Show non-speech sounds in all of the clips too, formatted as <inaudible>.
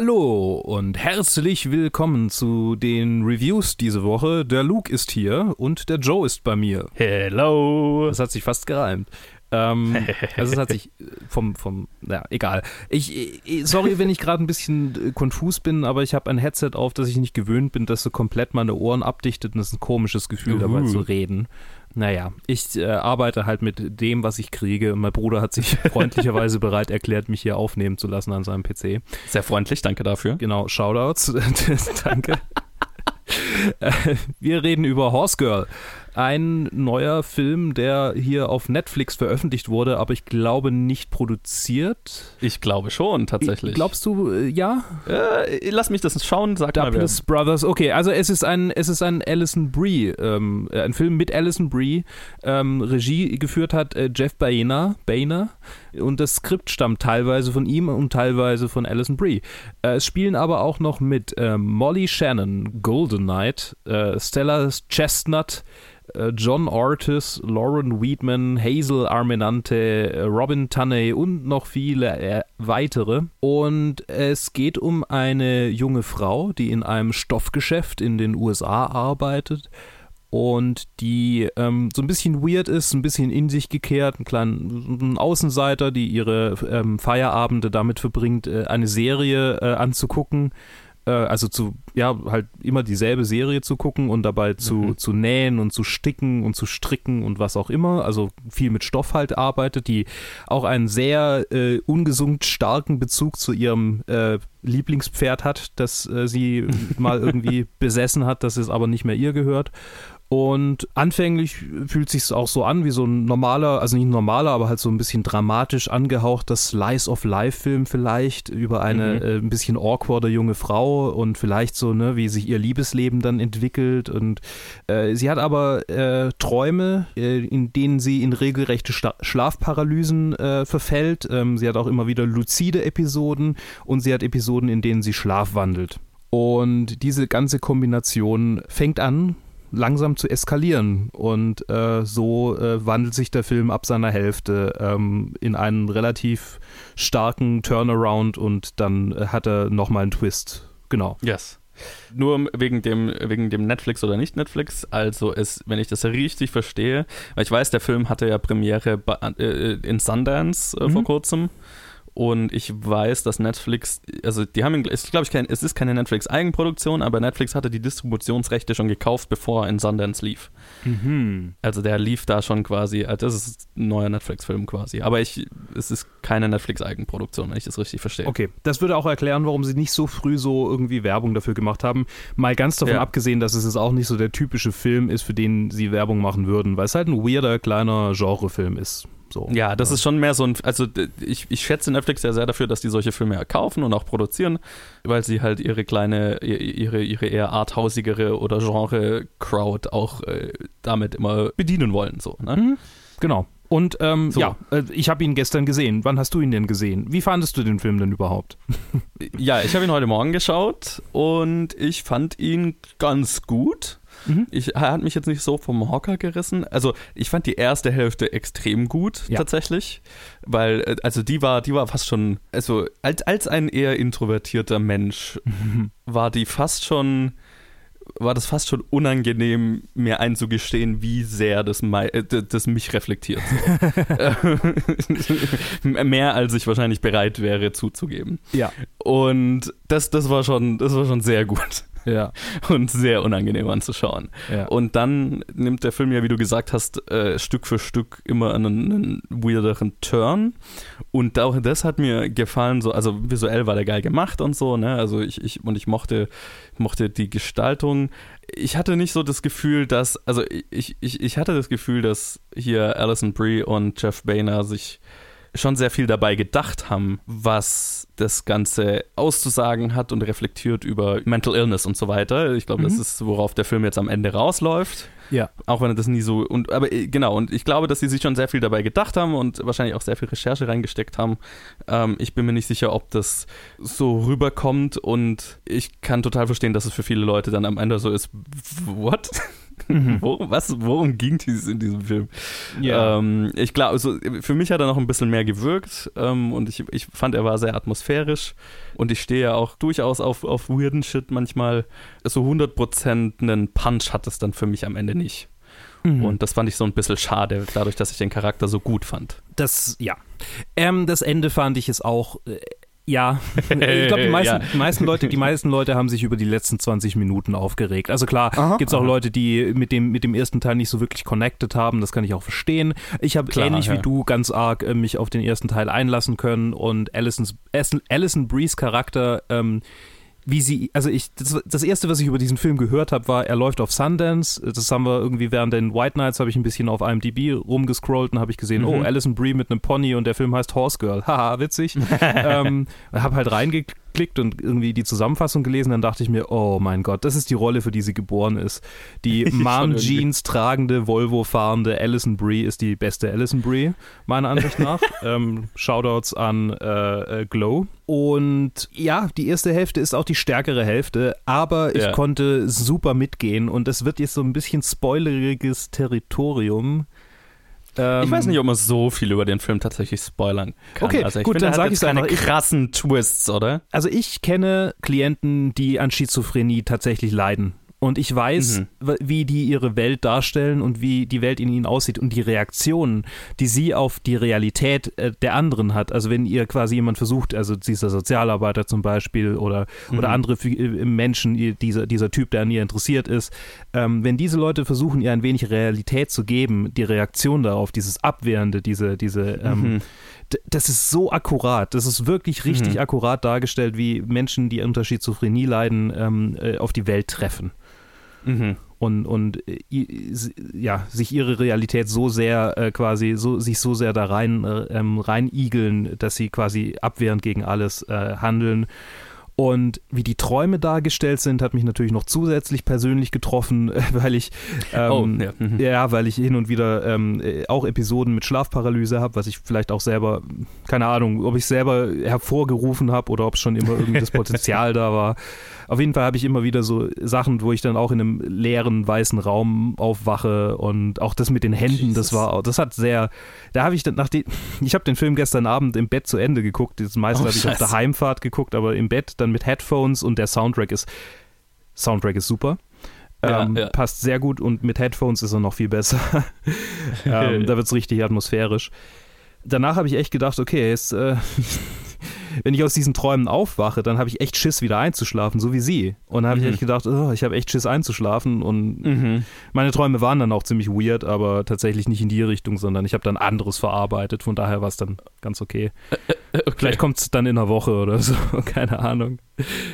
Hallo und herzlich willkommen zu den Reviews diese Woche. Der Luke ist hier und der Joe ist bei mir. Hello. Das hat sich fast gereimt. Ähm, also es hat sich vom, vom, ja, egal. Ich, ich sorry, wenn ich gerade ein bisschen konfus bin, aber ich habe ein Headset auf, das ich nicht gewöhnt bin, das so komplett meine Ohren abdichtet und es ist ein komisches Gefühl, uh. dabei zu reden. Naja, ich äh, arbeite halt mit dem, was ich kriege. Mein Bruder hat sich <laughs> freundlicherweise bereit erklärt, mich hier aufnehmen zu lassen an seinem PC. Sehr freundlich, danke dafür. Genau, Shoutouts. <laughs> danke. <laughs> Wir reden über Horse Girl ein neuer Film, der hier auf Netflix veröffentlicht wurde, aber ich glaube nicht produziert. Ich glaube schon, tatsächlich. Glaubst du, äh, ja? Äh, lass mich das schauen, sag Douglas mal Brothers, okay, also es ist ein, es ist ein Alison Brie, ähm, äh, ein Film mit Alison Brie. Ähm, Regie geführt hat äh, Jeff Baena, Baena und das Skript stammt teilweise von ihm und teilweise von Alison Brie. Äh, es spielen aber auch noch mit ähm, Molly Shannon, Golden Knight, äh, Stella Chestnut, äh, John Ortiz, Lauren Weedman, Hazel Armenante, äh, Robin Tunney und noch viele äh, weitere. Und es geht um eine junge Frau, die in einem Stoffgeschäft in den USA arbeitet und die ähm, so ein bisschen weird ist, ein bisschen in sich gekehrt, ein kleiner Außenseiter, die ihre ähm, Feierabende damit verbringt, äh, eine Serie äh, anzugucken äh, also zu, ja, halt immer dieselbe Serie zu gucken und dabei zu, mhm. zu nähen und zu sticken und zu stricken und was auch immer. Also viel mit Stoff halt arbeitet, die auch einen sehr äh, ungesund starken Bezug zu ihrem äh, Lieblingspferd hat, das äh, sie <laughs> mal irgendwie besessen hat, das es aber nicht mehr ihr gehört. Und anfänglich fühlt sich auch so an wie so ein normaler, also nicht normaler, aber halt so ein bisschen dramatisch angehauchter Slice of Life Film vielleicht über eine mhm. äh, ein bisschen awkwarde junge Frau und vielleicht so, ne, wie sich ihr Liebesleben dann entwickelt. Und äh, sie hat aber äh, Träume, äh, in denen sie in regelrechte Sta Schlafparalysen äh, verfällt. Ähm, sie hat auch immer wieder luzide Episoden und sie hat Episoden, in denen sie schlafwandelt. Und diese ganze Kombination fängt an langsam zu eskalieren. Und äh, so äh, wandelt sich der Film ab seiner Hälfte ähm, in einen relativ starken Turnaround und dann äh, hat er nochmal einen Twist. Genau. Yes. Nur wegen dem, wegen dem Netflix oder nicht Netflix. Also ist, wenn ich das richtig verstehe, weil ich weiß, der Film hatte ja Premiere äh, in Sundance äh, mhm. vor kurzem. Und ich weiß, dass Netflix, also die haben, ist, glaube ich, kein, es ist keine Netflix-Eigenproduktion, aber Netflix hatte die Distributionsrechte schon gekauft, bevor er in Sundance lief. Mhm. Also der lief da schon quasi, also das ist ein neuer Netflix-Film quasi. Aber ich, es ist keine Netflix-Eigenproduktion, wenn ich das richtig verstehe. Okay, das würde auch erklären, warum sie nicht so früh so irgendwie Werbung dafür gemacht haben. Mal ganz davon ja. abgesehen, dass es auch nicht so der typische Film ist, für den sie Werbung machen würden, weil es halt ein weirder, kleiner Genrefilm ist. So. Ja, das ja. ist schon mehr so ein, also ich, ich schätze Netflix ja sehr dafür, dass die solche Filme kaufen und auch produzieren, weil sie halt ihre kleine, ihre, ihre eher arthausigere oder Genre-Crowd auch äh, damit immer bedienen wollen. So, ne? Mhm. Genau. Und ähm, so. ja, äh, ich habe ihn gestern gesehen. Wann hast du ihn denn gesehen? Wie fandest du den Film denn überhaupt? ja, ich habe ihn heute Morgen geschaut und ich fand ihn ganz gut. Mhm. Ich, er hat mich jetzt nicht so vom Hocker gerissen. Also ich fand die erste Hälfte extrem gut ja. tatsächlich, weil äh, also die war, die war fast schon, also als, als ein eher introvertierter Mensch mhm. <laughs> war die fast schon war das fast schon unangenehm, mir einzugestehen, wie sehr das, äh, das mich reflektiert. <laughs> <laughs> Mehr als ich wahrscheinlich bereit wäre zuzugeben. Ja. Und das, das war schon, das war schon sehr gut. Ja. <laughs> Und sehr unangenehm anzuschauen. Ja. Und dann nimmt der Film ja, wie du gesagt hast, äh, Stück für Stück immer einen, einen weirderen Turn. Und auch das hat mir gefallen, so, also visuell war der geil gemacht und so, ne? Also ich, ich und ich mochte, mochte die Gestaltung. Ich hatte nicht so das Gefühl, dass, also ich, ich, ich hatte das Gefühl, dass hier Alison Brie und Jeff Boehner sich schon sehr viel dabei gedacht haben, was das Ganze auszusagen hat und reflektiert über Mental Illness und so weiter. Ich glaube, mhm. das ist, worauf der Film jetzt am Ende rausläuft. Ja. Auch wenn er das nie so. Und, aber äh, genau, und ich glaube, dass sie sich schon sehr viel dabei gedacht haben und wahrscheinlich auch sehr viel Recherche reingesteckt haben. Ähm, ich bin mir nicht sicher, ob das so rüberkommt und ich kann total verstehen, dass es für viele Leute dann am Ende so ist, what? <laughs> Mhm. <laughs> worum, was, worum ging es in diesem Film? Ja. Ähm, ich glaube, also für mich hat er noch ein bisschen mehr gewirkt ähm, und ich, ich fand, er war sehr atmosphärisch und ich stehe ja auch durchaus auf, auf weirden Shit manchmal. So 100% einen Punch hat es dann für mich am Ende nicht. Mhm. Und das fand ich so ein bisschen schade, dadurch, dass ich den Charakter so gut fand. Das, ja. Ähm, das Ende fand ich es auch. <laughs> Äh, ja, ich glaube, die, meisten, ja. die meisten Leute, die meisten Leute haben sich über die letzten 20 Minuten aufgeregt. Also klar, gibt es auch aha. Leute, die mit dem, mit dem ersten Teil nicht so wirklich connected haben, das kann ich auch verstehen. Ich habe ähnlich ja. wie du ganz arg äh, mich auf den ersten Teil einlassen können und Allisons, Allison Brees Charakter ähm, wie sie, also ich, das, das, erste, was ich über diesen Film gehört habe, war, er läuft auf Sundance. Das haben wir irgendwie während den White Nights, habe ich ein bisschen auf IMDb rumgescrollt und habe ich gesehen, oh, mhm. oh, Alison Brie mit einem Pony und der Film heißt Horse Girl. <laughs> Haha, witzig. <laughs> ähm, habe halt reingeklickt geklickt und irgendwie die Zusammenfassung gelesen, dann dachte ich mir, oh mein Gott, das ist die Rolle, für die sie geboren ist. Die <laughs> Mom-Jeans tragende, Volvo-fahrende Alison Brie ist die beste Alison Brie, meiner Ansicht nach. <laughs> ähm, Shoutouts an äh, äh, Glow. Und ja, die erste Hälfte ist auch die stärkere Hälfte, aber ich ja. konnte super mitgehen und es wird jetzt so ein bisschen spoileriges Territorium. Ähm, ich weiß nicht, ob man so viel über den Film tatsächlich spoilern kann. Okay, also gut, finde, dann sage ich es einfach. krassen Twists, oder? Also ich kenne Klienten, die an Schizophrenie tatsächlich leiden. Und ich weiß, mhm. wie die ihre Welt darstellen und wie die Welt in ihnen aussieht und die Reaktionen, die sie auf die Realität äh, der anderen hat. Also wenn ihr quasi jemand versucht, also dieser Sozialarbeiter zum Beispiel oder, mhm. oder andere äh, Menschen, dieser, dieser Typ, der an ihr interessiert ist, ähm, wenn diese Leute versuchen, ihr ein wenig Realität zu geben, die Reaktion darauf, dieses Abwehrende, diese, diese ähm, mhm das ist so akkurat. Das ist wirklich richtig mhm. akkurat dargestellt, wie Menschen, die unter Schizophrenie leiden, ähm, äh, auf die Welt treffen. Mhm. Und, und äh, ja, sich ihre Realität so sehr äh, quasi, so, sich so sehr da rein, äh, ähm, reinigeln, dass sie quasi abwehrend gegen alles äh, handeln. Und wie die Träume dargestellt sind, hat mich natürlich noch zusätzlich persönlich getroffen, <laughs> weil ich ähm, oh, ja. Mhm. ja. weil ich hin und wieder ähm, äh, auch Episoden mit Schlafparalyse habe, was ich vielleicht auch selber, keine Ahnung, ob ich selber hervorgerufen habe oder ob es schon immer irgendwie das <laughs> Potenzial da war. Auf jeden Fall habe ich immer wieder so Sachen, wo ich dann auch in einem leeren weißen Raum aufwache und auch das mit den Händen, Jesus. das war, das hat sehr, da habe ich dann nach den, <laughs> ich habe den Film gestern Abend im Bett zu Ende geguckt, das meiste oh, habe ich auf der Heimfahrt geguckt, aber im Bett dann mit Headphones und der Soundtrack ist, Soundtrack ist super. Ja, ähm, ja. Passt sehr gut und mit Headphones ist er noch viel besser. <laughs> ähm, da wird es richtig atmosphärisch. Danach habe ich echt gedacht, okay, jetzt, äh, <laughs> wenn ich aus diesen Träumen aufwache, dann habe ich echt Schiss, wieder einzuschlafen, so wie sie. Und dann habe mhm. ich echt gedacht, oh, ich habe echt Schiss einzuschlafen. Und mhm. meine Träume waren dann auch ziemlich weird, aber tatsächlich nicht in die Richtung, sondern ich habe dann anderes verarbeitet. Von daher war es dann ganz okay. <laughs> okay. Vielleicht kommt es dann in einer Woche oder so, <laughs> keine Ahnung.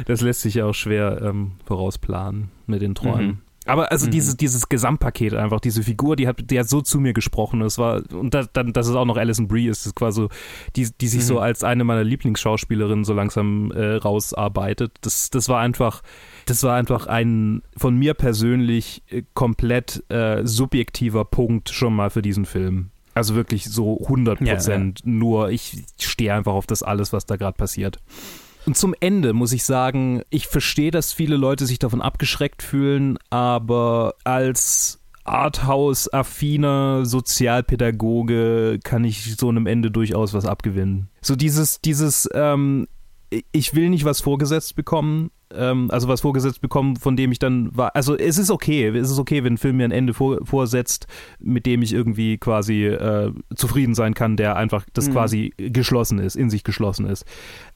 Das lässt sich ja auch schwer ähm, vorausplanen mit den Träumen. Mhm. Aber also mhm. dieses, dieses Gesamtpaket einfach, diese Figur, die hat, die hat so zu mir gesprochen. Es war, und da, dann, dass es auch noch Alison Brie ist, ist quasi, die, die sich mhm. so als eine meiner Lieblingsschauspielerinnen so langsam äh, rausarbeitet. Das, das war einfach, das war einfach ein von mir persönlich äh, komplett äh, subjektiver Punkt schon mal für diesen Film. Also wirklich so 100 Prozent ja, ja. nur, ich stehe einfach auf das alles, was da gerade passiert. Und zum Ende muss ich sagen, ich verstehe, dass viele Leute sich davon abgeschreckt fühlen, aber als Arthouse-affiner Sozialpädagoge kann ich so einem Ende durchaus was abgewinnen. So dieses, dieses, ähm, ich will nicht was vorgesetzt bekommen, ähm, also was vorgesetzt bekommen, von dem ich dann war. Also es ist okay, es ist okay, wenn ein Film mir ein Ende vor, vorsetzt, mit dem ich irgendwie quasi äh, zufrieden sein kann, der einfach das mhm. quasi geschlossen ist, in sich geschlossen ist.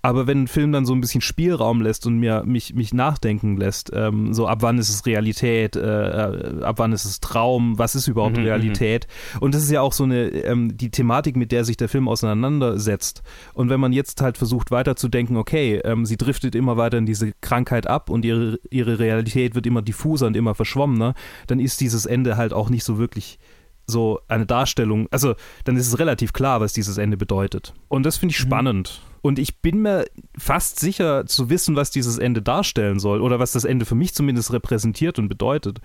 Aber wenn ein Film dann so ein bisschen Spielraum lässt und mir mich, mich nachdenken lässt, ähm, so ab wann ist es Realität, äh, äh ab wann ist es Traum, was ist überhaupt mhm, Realität? Mhm. Und das ist ja auch so eine ähm, die Thematik, mit der sich der Film auseinandersetzt. Und wenn man jetzt halt versucht weiterzudenken, okay, ähm, sie driftet immer weiter in diese Krankheit ab und ihre, ihre Realität wird immer diffuser und immer verschwommener, dann ist dieses Ende halt auch nicht so wirklich so eine Darstellung, also dann ist es relativ klar, was dieses Ende bedeutet. Und das finde ich mhm. spannend. Und ich bin mir fast sicher zu wissen, was dieses Ende darstellen soll oder was das Ende für mich zumindest repräsentiert und bedeutet.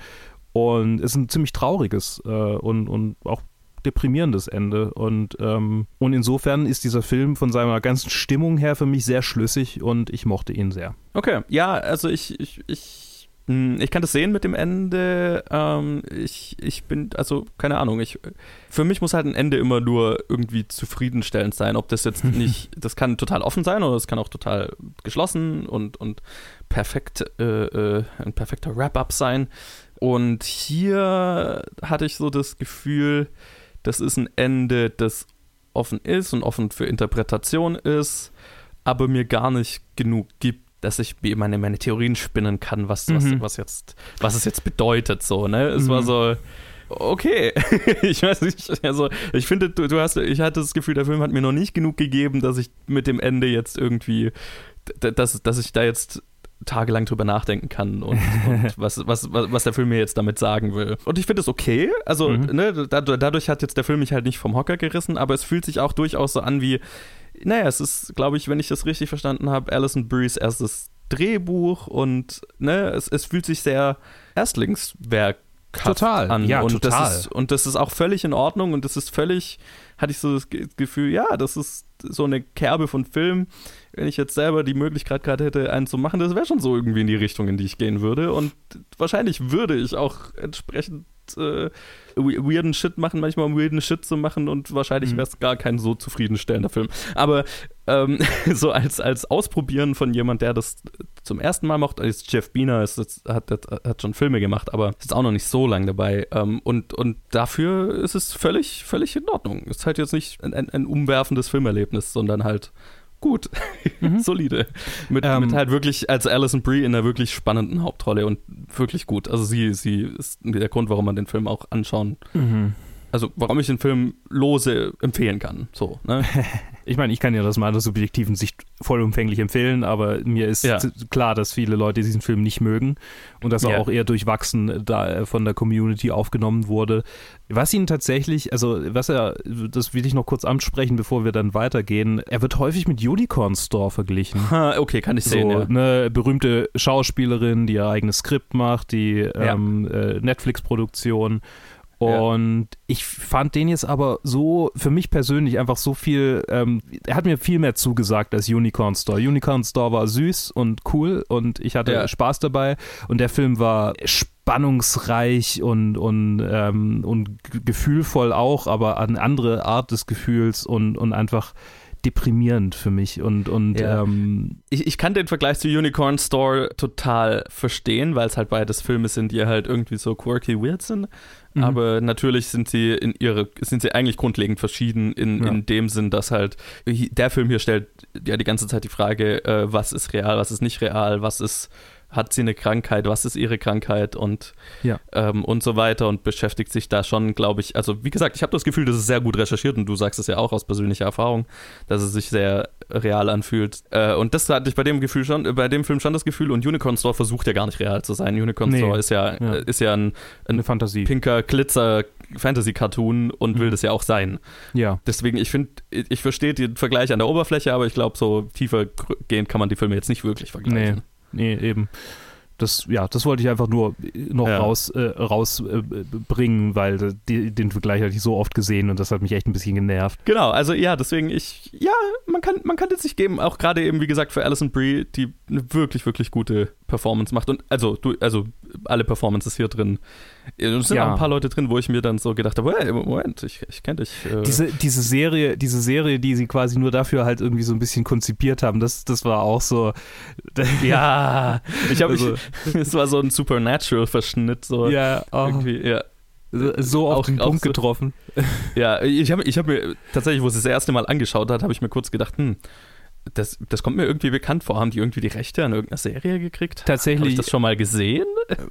Und es ist ein ziemlich trauriges äh, und, und auch deprimierendes Ende. Und, ähm, und insofern ist dieser Film von seiner ganzen Stimmung her für mich sehr schlüssig und ich mochte ihn sehr. Okay, ja, also ich, ich, ich Hm, ich kann das sehen mit dem Ende. Ähm, ich, ich bin, also, keine Ahnung, ich, für mich muss halt ein Ende immer nur irgendwie zufriedenstellend sein. Ob das jetzt <laughs> nicht, das kann total offen sein oder es kann auch total geschlossen und, und perfekt, äh, äh, ein perfekter Wrap-up sein. Und hier hatte ich so das Gefühl, das ist ein Ende, das offen ist und offen für Interpretation ist, aber mir gar nicht genug gibt, dass ich meine, meine Theorien spinnen kann, was, mhm. was, was, jetzt, was es jetzt bedeutet. So, ne? Es mhm. war so, okay. <laughs> ich weiß nicht, also ich finde, du, du, hast, ich hatte das Gefühl, der Film hat mir noch nicht genug gegeben, dass ich mit dem Ende jetzt irgendwie, dass, dass ich da jetzt tagelang drüber nachdenken kann und, und <laughs> was, was, was der Film mir jetzt damit sagen will. Und ich finde es okay. Also, mhm. ne, dadurch hat jetzt der Film mich halt nicht vom Hocker gerissen, aber es fühlt sich auch durchaus so an wie, naja, es ist, glaube ich, wenn ich das richtig verstanden habe, Alison Brees erstes Drehbuch und ne, es, es fühlt sich sehr Erstlingswerk total an. Ja, und total. Das ist, und das ist auch völlig in Ordnung und das ist völlig, hatte ich so das Gefühl, ja, das ist so eine Kerbe von Film. Wenn ich jetzt selber die Möglichkeit gerade hätte, einen zu machen, das wäre schon so irgendwie in die Richtung, in die ich gehen würde. Und wahrscheinlich würde ich auch entsprechend äh, weirden Shit machen, manchmal um weirden Shit zu machen und wahrscheinlich mhm. wäre es gar kein so zufriedenstellender Film. Aber ähm, <laughs> so als, als Ausprobieren von jemand, der das zum ersten Mal macht, ist Jeff Biener, ist, ist, hat, hat, hat, schon Filme gemacht, aber ist auch noch nicht so lange dabei. Ähm, und, und dafür ist es völlig, völlig in Ordnung. Ist halt jetzt nicht ein, ein, ein umwerfendes Filmerlebnis, sondern halt gut, mhm. <laughs> solide. Mit, ähm, mit, halt wirklich als Alison Brie in einer wirklich spannenden Hauptrolle und wirklich gut. Also sie, sie ist der Grund, warum man den Film auch anschauen mhm also warum ich den Film lose empfehlen kann. So, ne? <laughs> ich meine, ich kann ja das mal aus subjektiven Sicht vollumfänglich empfehlen, aber mir ist ja. klar, dass viele Leute diesen Film nicht mögen und dass er ja. auch eher durchwachsen da von der Community aufgenommen wurde. Was ihn tatsächlich, also was er, das will ich noch kurz ansprechen, bevor wir dann weitergehen, er wird häufig mit Unicorn Store verglichen. Ha, okay, kann ich sehen. So, ja. Eine berühmte Schauspielerin, die ihr eigenes Skript macht, die ähm, äh, Netflix-Produktion. Und ja. ich fand den jetzt aber so, für mich persönlich einfach so viel, ähm, er hat mir viel mehr zugesagt als Unicorn Store. Unicorn Store war süß und cool und ich hatte ja. Spaß dabei und der Film war spannungsreich und, und, ähm, und gefühlvoll auch, aber eine andere Art des Gefühls und, und einfach deprimierend für mich und, und ja. ähm, ich, ich kann den Vergleich zu Unicorn Store total verstehen, weil es halt beides Filme sind, die halt irgendwie so quirky weird sind. Mhm. Aber natürlich sind sie in ihre, sind sie eigentlich grundlegend verschieden in, ja. in dem Sinn, dass halt der Film hier stellt ja die ganze Zeit die Frage, äh, was ist real, was ist nicht real, was ist hat sie eine Krankheit, was ist ihre Krankheit und, ja. ähm, und so weiter und beschäftigt sich da schon, glaube ich, also wie gesagt, ich habe das Gefühl, dass es sehr gut recherchiert und du sagst es ja auch aus persönlicher Erfahrung, dass es sich sehr real anfühlt. Äh, und das hatte ich bei dem Gefühl schon, bei dem Film schon das Gefühl und Unicorn Store versucht ja gar nicht real zu sein. Unicorn nee. Store ist ja, ja. ist ja ein, ein Eine Fantasie. pinker Glitzer Fantasy-Cartoon und mhm. will das ja auch sein. Ja. Deswegen, ich finde, ich verstehe den Vergleich an der Oberfläche, aber ich glaube, so tiefer gehend kann man die Filme jetzt nicht wirklich vergleichen. Nee nee, eben. Das, ja, das wollte ich einfach nur noch ja. raus, äh, rausbringen, äh, weil die, den Vergleich hatte ich so oft gesehen und das hat mich echt ein bisschen genervt. Genau, also ja, deswegen ich, ja, man kann, man kann jetzt nicht geben, auch gerade eben, wie gesagt, für Alison Brie, die eine wirklich, wirklich gute Performance macht und also, du, also alle Performances hier drin es sind ja. auch ein paar Leute drin, wo ich mir dann so gedacht habe, hey, Moment, ich, ich kenne dich. Äh. Diese, diese Serie, diese Serie, die sie quasi nur dafür halt irgendwie so ein bisschen konzipiert haben, das, das war auch so. <laughs> ja, ich habe, also, <laughs> es war so ein Supernatural-Verschnitt, so ja, oh. irgendwie, ja. So auf auch, den Punkt so, getroffen. Ja, ich habe ich hab mir tatsächlich, wo es das erste Mal angeschaut hat, habe ich mir kurz gedacht, hm, das, das kommt mir irgendwie bekannt vor. Haben die irgendwie die Rechte an irgendeiner Serie gekriegt? Tatsächlich. Habe ich das schon mal gesehen?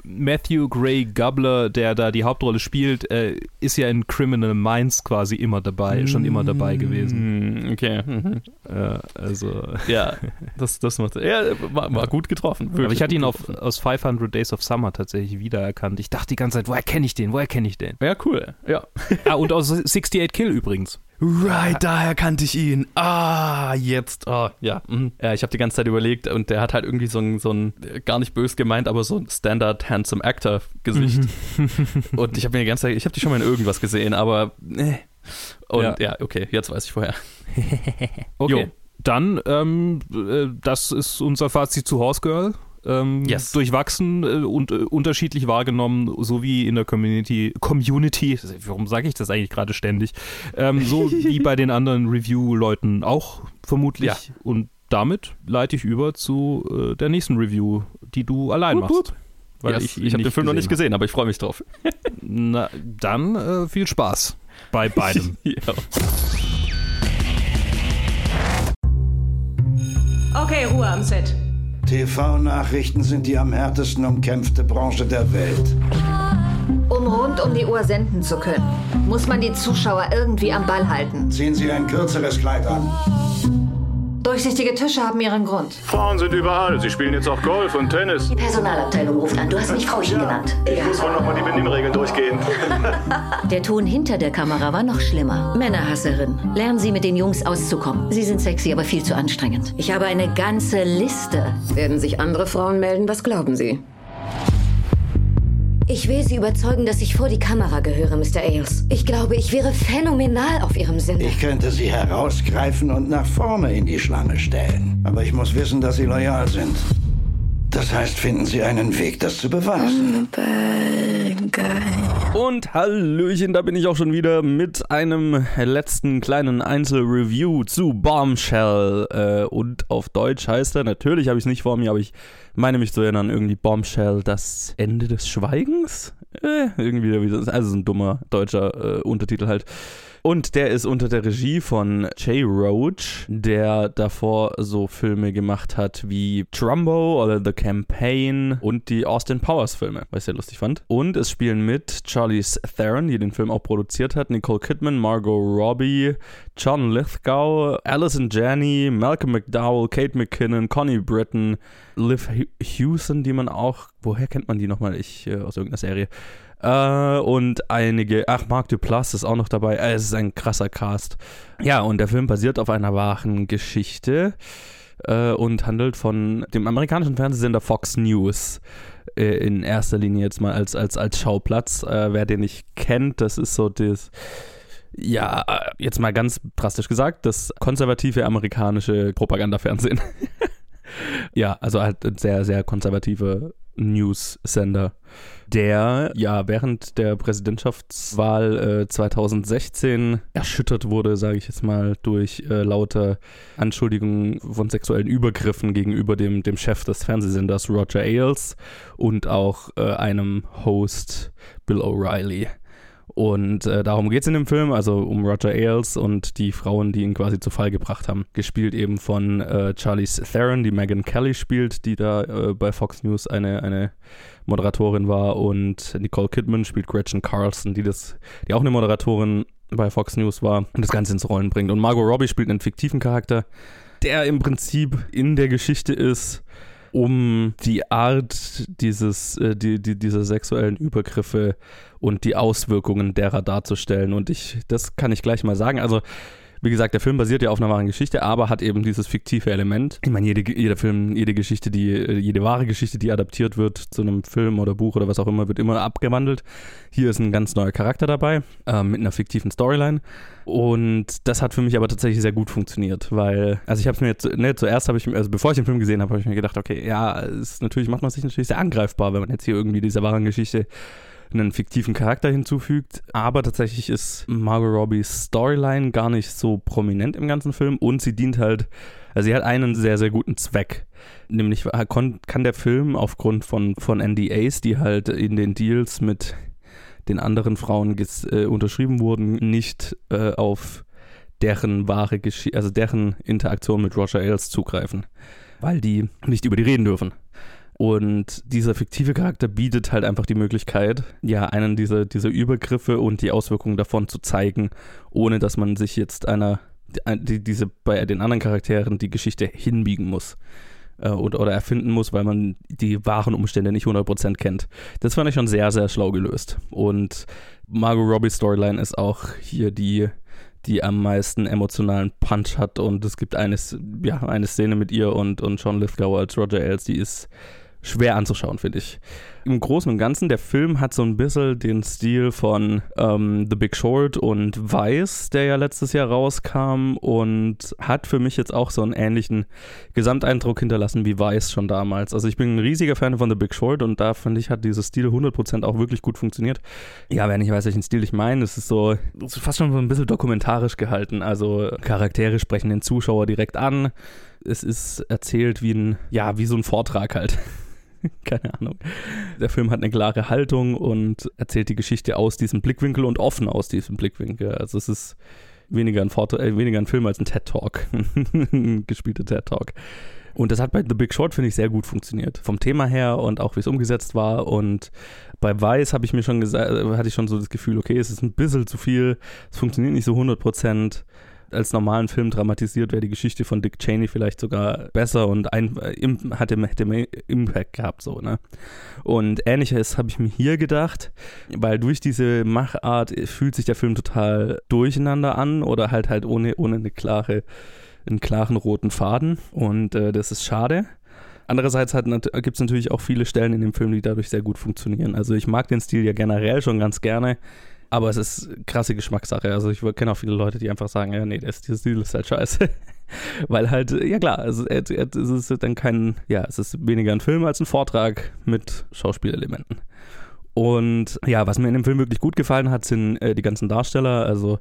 Matthew Gray Gubler, der da die Hauptrolle spielt, äh, ist ja in Criminal Minds quasi immer dabei, mm, schon immer dabei gewesen. Okay. Mhm. Äh, also. Ja, das, das macht. Ja, war, war gut getroffen. Aber ich hatte ihn auf, aus 500 Days of Summer tatsächlich wiedererkannt. Ich dachte die ganze Zeit, woher kenne ich den? Woher kenne ich den? Ja, cool. Ja. ah, und aus 68 Kill übrigens. Right, daher kannte ich ihn. Ah, jetzt. Oh, ja. Mhm. Ja, ich habe die ganze Zeit überlegt und der hat halt irgendwie so ein, so ein gar nicht bös gemeint, aber so ein Standard Handsome Actor Gesicht. Mhm. <laughs> <laughs> und ich habe mir die ganze Zeit, ich habe die schon mal in irgendwas gesehen, aber äh. Und ja. ja, okay, jetzt weiß ich vorher. <laughs> okay. Jo. Dann, ähm, äh, das ist unser Fazit zu Horse Girl. Ähm, yes. durchwachsen äh, und äh, unterschiedlich wahrgenommen, so wie in der Community, Community, warum sage ich das eigentlich gerade ständig, ähm, so <laughs> wie bei den anderen Review-Leuten auch vermutlich. Ja. Und damit leite ich über zu äh, der nächsten Review, die du allein wupp, machst. Weil yes, ich, ich habe den Film noch nicht gesehen, aber ich freue mich drauf. <laughs> Na, dann äh, viel Spaß bei beidem. <laughs> ja. Okay, Ruhe am Set. TV-Nachrichten sind die am härtesten umkämpfte Branche der Welt. Um rund um die Uhr senden zu können, muss man die Zuschauer irgendwie am Ball halten. Ziehen Sie ein kürzeres Kleid an. Durchsichtige Tische haben ihren Grund. Frauen sind überall. Sie spielen jetzt auch Golf und Tennis. Die Personalabteilung ruft an. Du hast mich Frauchen ja. genannt. Ich muss wohl nochmal die Benimmregeln durchgehen. <laughs> Der Ton hinter der Kamera war noch schlimmer. Männerhasserin. Lernen Sie mit den Jungs auszukommen. Sie sind sexy, aber viel zu anstrengend. Ich habe eine ganze Liste. Werden sich andere Frauen melden? Was glauben Sie? Ich will Sie überzeugen, dass ich vor die Kamera gehöre, Mr. Ailes. Ich glaube, ich wäre phänomenal auf Ihrem Sender. Ich könnte Sie herausgreifen und nach vorne in die Schlange stellen. Aber ich muss wissen, dass Sie loyal sind. Das heißt, finden Sie einen Weg, das zu beweisen. Und Hallöchen, da bin ich auch schon wieder mit einem letzten kleinen Einzelreview zu Bombshell. Äh, und auf Deutsch heißt er, natürlich habe ich es nicht vor mir, aber ich meine mich zu erinnern, irgendwie Bombshell, das Ende des Schweigens? Äh, irgendwie, also so ein dummer deutscher äh, Untertitel halt. Und der ist unter der Regie von Jay Roach, der davor so Filme gemacht hat wie Trumbo oder The Campaign und die Austin Powers Filme, was ich sehr lustig fand. Und es spielen mit Charlize Theron, die den Film auch produziert hat, Nicole Kidman, Margot Robbie, John Lithgow, Alison Janney, Malcolm McDowell, Kate McKinnon, Connie Britton, Liv Hewson, die man auch, woher kennt man die nochmal? Ich, äh, aus irgendeiner Serie. Äh, und einige, ach, Mark Duplass ist auch noch dabei. Äh, es ist ein krasser Cast. Ja, und der Film basiert auf einer wahren Geschichte äh, und handelt von dem amerikanischen Fernsehsender Fox News äh, in erster Linie jetzt mal als, als, als Schauplatz. Äh, wer den nicht kennt, das ist so das ja, äh, jetzt mal ganz drastisch gesagt, das konservative amerikanische Propagandafernsehen. <laughs> ja, also halt sehr, sehr konservative News-Sender der ja während der Präsidentschaftswahl äh, 2016 erschüttert wurde, sage ich jetzt mal, durch äh, laute Anschuldigungen von sexuellen Übergriffen gegenüber dem, dem Chef des Fernsehsenders Roger Ailes und auch äh, einem Host Bill O'Reilly. Und äh, darum geht es in dem Film, also um Roger Ailes und die Frauen, die ihn quasi zu Fall gebracht haben. Gespielt eben von äh, Charlize Theron, die Megan Kelly spielt, die da äh, bei Fox News eine, eine Moderatorin war. Und Nicole Kidman spielt Gretchen Carlson, die, das, die auch eine Moderatorin bei Fox News war und das Ganze ins Rollen bringt. Und Margot Robbie spielt einen fiktiven Charakter, der im Prinzip in der Geschichte ist um die Art dieses, äh, die, die, dieser sexuellen Übergriffe und die Auswirkungen derer darzustellen. Und ich, das kann ich gleich mal sagen. Also, wie gesagt, der Film basiert ja auf einer wahren Geschichte, aber hat eben dieses fiktive Element. Ich meine, jede, jeder Film, jede Geschichte, die, jede wahre Geschichte, die adaptiert wird zu einem Film oder Buch oder was auch immer, wird immer abgewandelt. Hier ist ein ganz neuer Charakter dabei, äh, mit einer fiktiven Storyline. Und das hat für mich aber tatsächlich sehr gut funktioniert, weil, also ich habe es mir jetzt, ne, zuerst habe ich, also bevor ich den Film gesehen habe, habe ich mir gedacht, okay, ja, ist natürlich macht man sich natürlich sehr angreifbar, wenn man jetzt hier irgendwie dieser wahren Geschichte einen fiktiven Charakter hinzufügt. Aber tatsächlich ist Margot Robbies Storyline gar nicht so prominent im ganzen Film und sie dient halt, also sie hat einen sehr, sehr guten Zweck. Nämlich kann der Film aufgrund von, von NDAs, die halt in den Deals mit den anderen Frauen äh, unterschrieben wurden, nicht äh, auf deren wahre Geschichte, also deren Interaktion mit Roger Ailes zugreifen, weil die nicht über die reden dürfen. Und dieser fiktive Charakter bietet halt einfach die Möglichkeit, ja, einen dieser, dieser Übergriffe und die Auswirkungen davon zu zeigen, ohne dass man sich jetzt einer, die, diese bei den anderen Charakteren die Geschichte hinbiegen muss äh, oder, oder erfinden muss, weil man die wahren Umstände nicht 100% kennt. Das fand ich schon sehr, sehr schlau gelöst. Und Margot Robbie's Storyline ist auch hier die, die am meisten emotionalen Punch hat und es gibt eine, ja, eine Szene mit ihr und, und Sean Lithgow als Roger Ailes, die ist schwer anzuschauen, finde ich. im Großen und Ganzen, der Film hat so ein bisschen den Stil von ähm, The Big Short und Vice, der ja letztes Jahr rauskam und hat für mich jetzt auch so einen ähnlichen Gesamteindruck hinterlassen wie Vice schon damals. Also ich bin ein riesiger Fan von The Big Short und da finde ich, hat dieses Stil 100% auch wirklich gut funktioniert. Ja, wenn ich weiß, welchen Stil ich meine, es ist so ist fast schon so ein bisschen dokumentarisch gehalten. Also Charaktere sprechen den Zuschauer direkt an. Es ist erzählt wie ein, ja, wie so ein Vortrag halt. <laughs> Keine Ahnung. Der Film hat eine klare Haltung und erzählt die Geschichte aus diesem Blickwinkel und offen aus diesem Blickwinkel. Also es ist weniger ein, Vortrag, äh, weniger ein Film als ein TED-Talk. ein <laughs> gespielter TED-Talk. Und das hat bei The Big Short, finde ich, sehr gut funktioniert. Vom Thema her und auch wie es umgesetzt war. Und bei Weiß habe ich mir schon gesagt, hatte ich schon so das Gefühl, okay, es ist ein bisschen zu viel, es funktioniert nicht so 100 Prozent als normalen Film dramatisiert, wäre die Geschichte von Dick Cheney vielleicht sogar besser und ein, äh, hatte, hätte mehr Impact gehabt, so, ne? Und ähnliches habe ich mir hier gedacht, weil durch diese Machart fühlt sich der Film total durcheinander an oder halt halt ohne, ohne eine klare, einen klaren roten Faden und äh, das ist schade. Andererseits gibt es natürlich auch viele Stellen in dem Film, die dadurch sehr gut funktionieren. Also ich mag den Stil ja generell schon ganz gerne. Aber es ist krasse Geschmackssache. Also ich kenne auch viele Leute, die einfach sagen, ja, nee, der Stil ist halt scheiße. <laughs> Weil halt, ja klar, also es ist dann kein, ja, es ist weniger ein Film als ein Vortrag mit Schauspielelementen. Und ja, was mir in dem Film wirklich gut gefallen hat, sind äh, die ganzen Darsteller. Also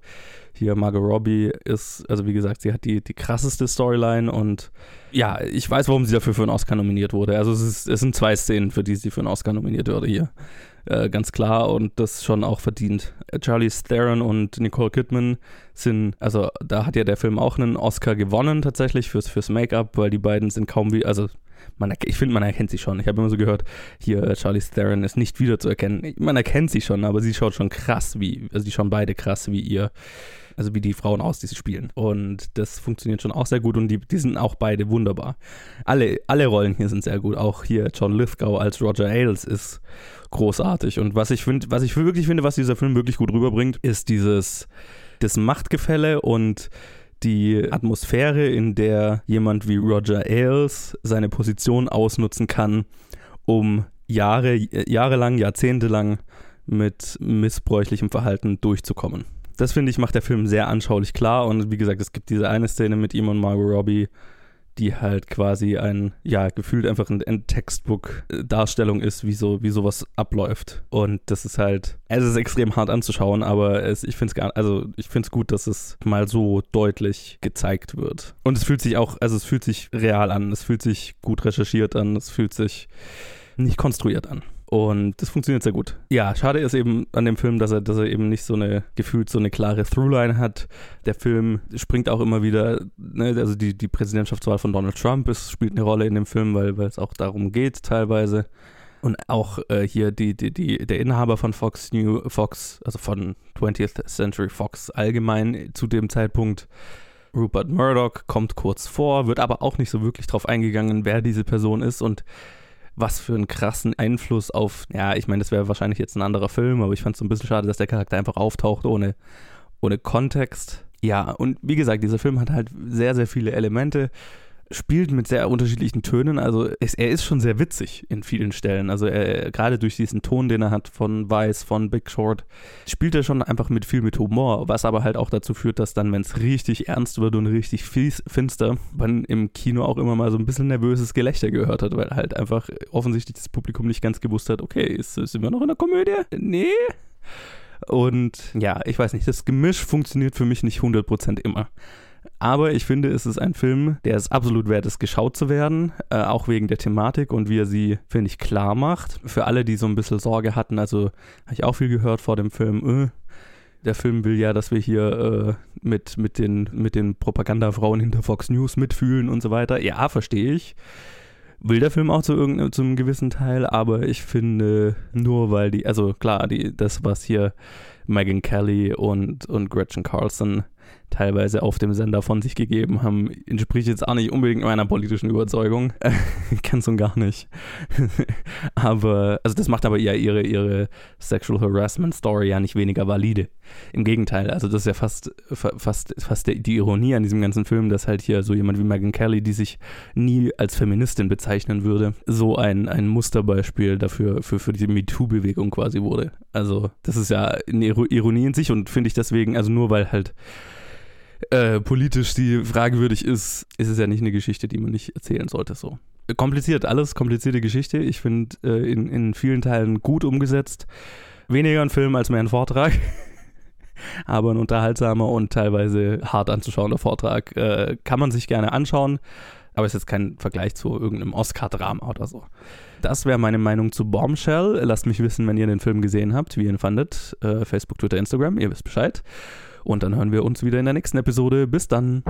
hier Margot Robbie ist, also wie gesagt, sie hat die, die krasseste Storyline und ja, ich weiß, warum sie dafür für einen Oscar nominiert wurde. Also es, ist, es sind zwei Szenen, für die sie für einen Oscar nominiert wurde hier. Äh, ganz klar und das schon auch verdient. Charlie Theron und Nicole Kidman sind, also da hat ja der Film auch einen Oscar gewonnen tatsächlich fürs, fürs Make-up, weil die beiden sind kaum wie, also man, ich finde, man erkennt sie schon. Ich habe immer so gehört, hier äh, Charlie Theron ist nicht wiederzuerkennen. Man erkennt sie schon, aber sie schaut schon krass wie, also die schauen beide krass wie ihr also wie die Frauen aus, die sie spielen. Und das funktioniert schon auch sehr gut und die, die sind auch beide wunderbar. Alle, alle Rollen hier sind sehr gut. Auch hier John Lithgow als Roger Ailes ist großartig. Und was ich finde, was ich wirklich finde, was dieser Film wirklich gut rüberbringt, ist dieses das Machtgefälle und die Atmosphäre, in der jemand wie Roger Ailes seine Position ausnutzen kann, um Jahre, jahrelang, jahrzehntelang mit missbräuchlichem Verhalten durchzukommen das finde ich, macht der Film sehr anschaulich klar. Und wie gesagt, es gibt diese eine Szene mit ihm und Margot Robbie, die halt quasi ein, ja, gefühlt einfach eine Textbook-Darstellung ist, wie, so, wie sowas abläuft. Und das ist halt, es ist extrem hart anzuschauen, aber es, ich finde es also ich finde es gut, dass es mal so deutlich gezeigt wird. Und es fühlt sich auch, also es fühlt sich real an, es fühlt sich gut recherchiert an, es fühlt sich nicht konstruiert an. Und das funktioniert sehr gut. Ja, schade ist eben an dem Film, dass er, dass er eben nicht so eine, gefühlt so eine klare Throughline hat. Der Film springt auch immer wieder, ne, also die, die Präsidentschaftswahl von Donald Trump ist, spielt eine Rolle in dem Film, weil, weil es auch darum geht teilweise. Und auch äh, hier die, die, die, der Inhaber von Fox New, Fox, also von 20th Century Fox allgemein zu dem Zeitpunkt, Rupert Murdoch, kommt kurz vor, wird aber auch nicht so wirklich drauf eingegangen, wer diese Person ist und was für einen krassen Einfluss auf, ja, ich meine, das wäre wahrscheinlich jetzt ein anderer Film, aber ich fand es so ein bisschen schade, dass der Charakter einfach auftaucht ohne, ohne Kontext. Ja, und wie gesagt, dieser Film hat halt sehr, sehr viele Elemente, spielt mit sehr unterschiedlichen Tönen. Also es, er ist schon sehr witzig in vielen Stellen. Also er, gerade durch diesen Ton, den er hat von Vice, von Big Short, spielt er schon einfach mit viel mit Humor, was aber halt auch dazu führt, dass dann, wenn es richtig ernst wird und richtig fies, finster, man im Kino auch immer mal so ein bisschen nervöses Gelächter gehört hat, weil halt einfach offensichtlich das Publikum nicht ganz gewusst hat, okay, ist, sind wir noch in der Komödie? Nee. Und ja, ich weiß nicht, das Gemisch funktioniert für mich nicht 100% immer. Aber ich finde, es ist ein Film, der es absolut wert ist, geschaut zu werden, äh, auch wegen der Thematik und wie er sie, finde ich, klar macht. Für alle, die so ein bisschen Sorge hatten, also habe ich auch viel gehört vor dem Film, äh, der Film will ja, dass wir hier äh, mit, mit, den, mit den Propagandafrauen hinter Fox News mitfühlen und so weiter. Ja, verstehe ich. Will der Film auch zu irgendeinem zu gewissen Teil, aber ich finde, nur weil die, also klar, die, das, was hier Megan Kelly und, und Gretchen Carlson teilweise auf dem Sender von sich gegeben haben, entspricht jetzt auch nicht unbedingt meiner politischen Überzeugung. <laughs> Ganz und gar nicht. <laughs> aber, also das macht aber ja ihre, ihre Sexual Harassment Story ja nicht weniger valide. Im Gegenteil, also das ist ja fast, fast, fast die Ironie an diesem ganzen Film, dass halt hier so jemand wie Megan Kelly, die sich nie als Feministin bezeichnen würde, so ein, ein Musterbeispiel dafür, für, für die MeToo-Bewegung quasi wurde. Also das ist ja eine Ironie in sich und finde ich deswegen, also nur weil halt äh, politisch die fragwürdig ist, ist es ja nicht eine Geschichte, die man nicht erzählen sollte. So. Kompliziert, alles komplizierte Geschichte. Ich finde äh, in, in vielen Teilen gut umgesetzt. Weniger ein Film als mehr ein Vortrag. <laughs> Aber ein unterhaltsamer und teilweise hart anzuschauender Vortrag. Äh, kann man sich gerne anschauen, aber ist jetzt kein Vergleich zu irgendeinem Oscar-Drama oder so. Das wäre meine Meinung zu Bombshell. Lasst mich wissen, wenn ihr den Film gesehen habt, wie ihr ihn fandet. Äh, Facebook, Twitter, Instagram, ihr wisst Bescheid. Und dann hören wir uns wieder in der nächsten Episode. Bis dann.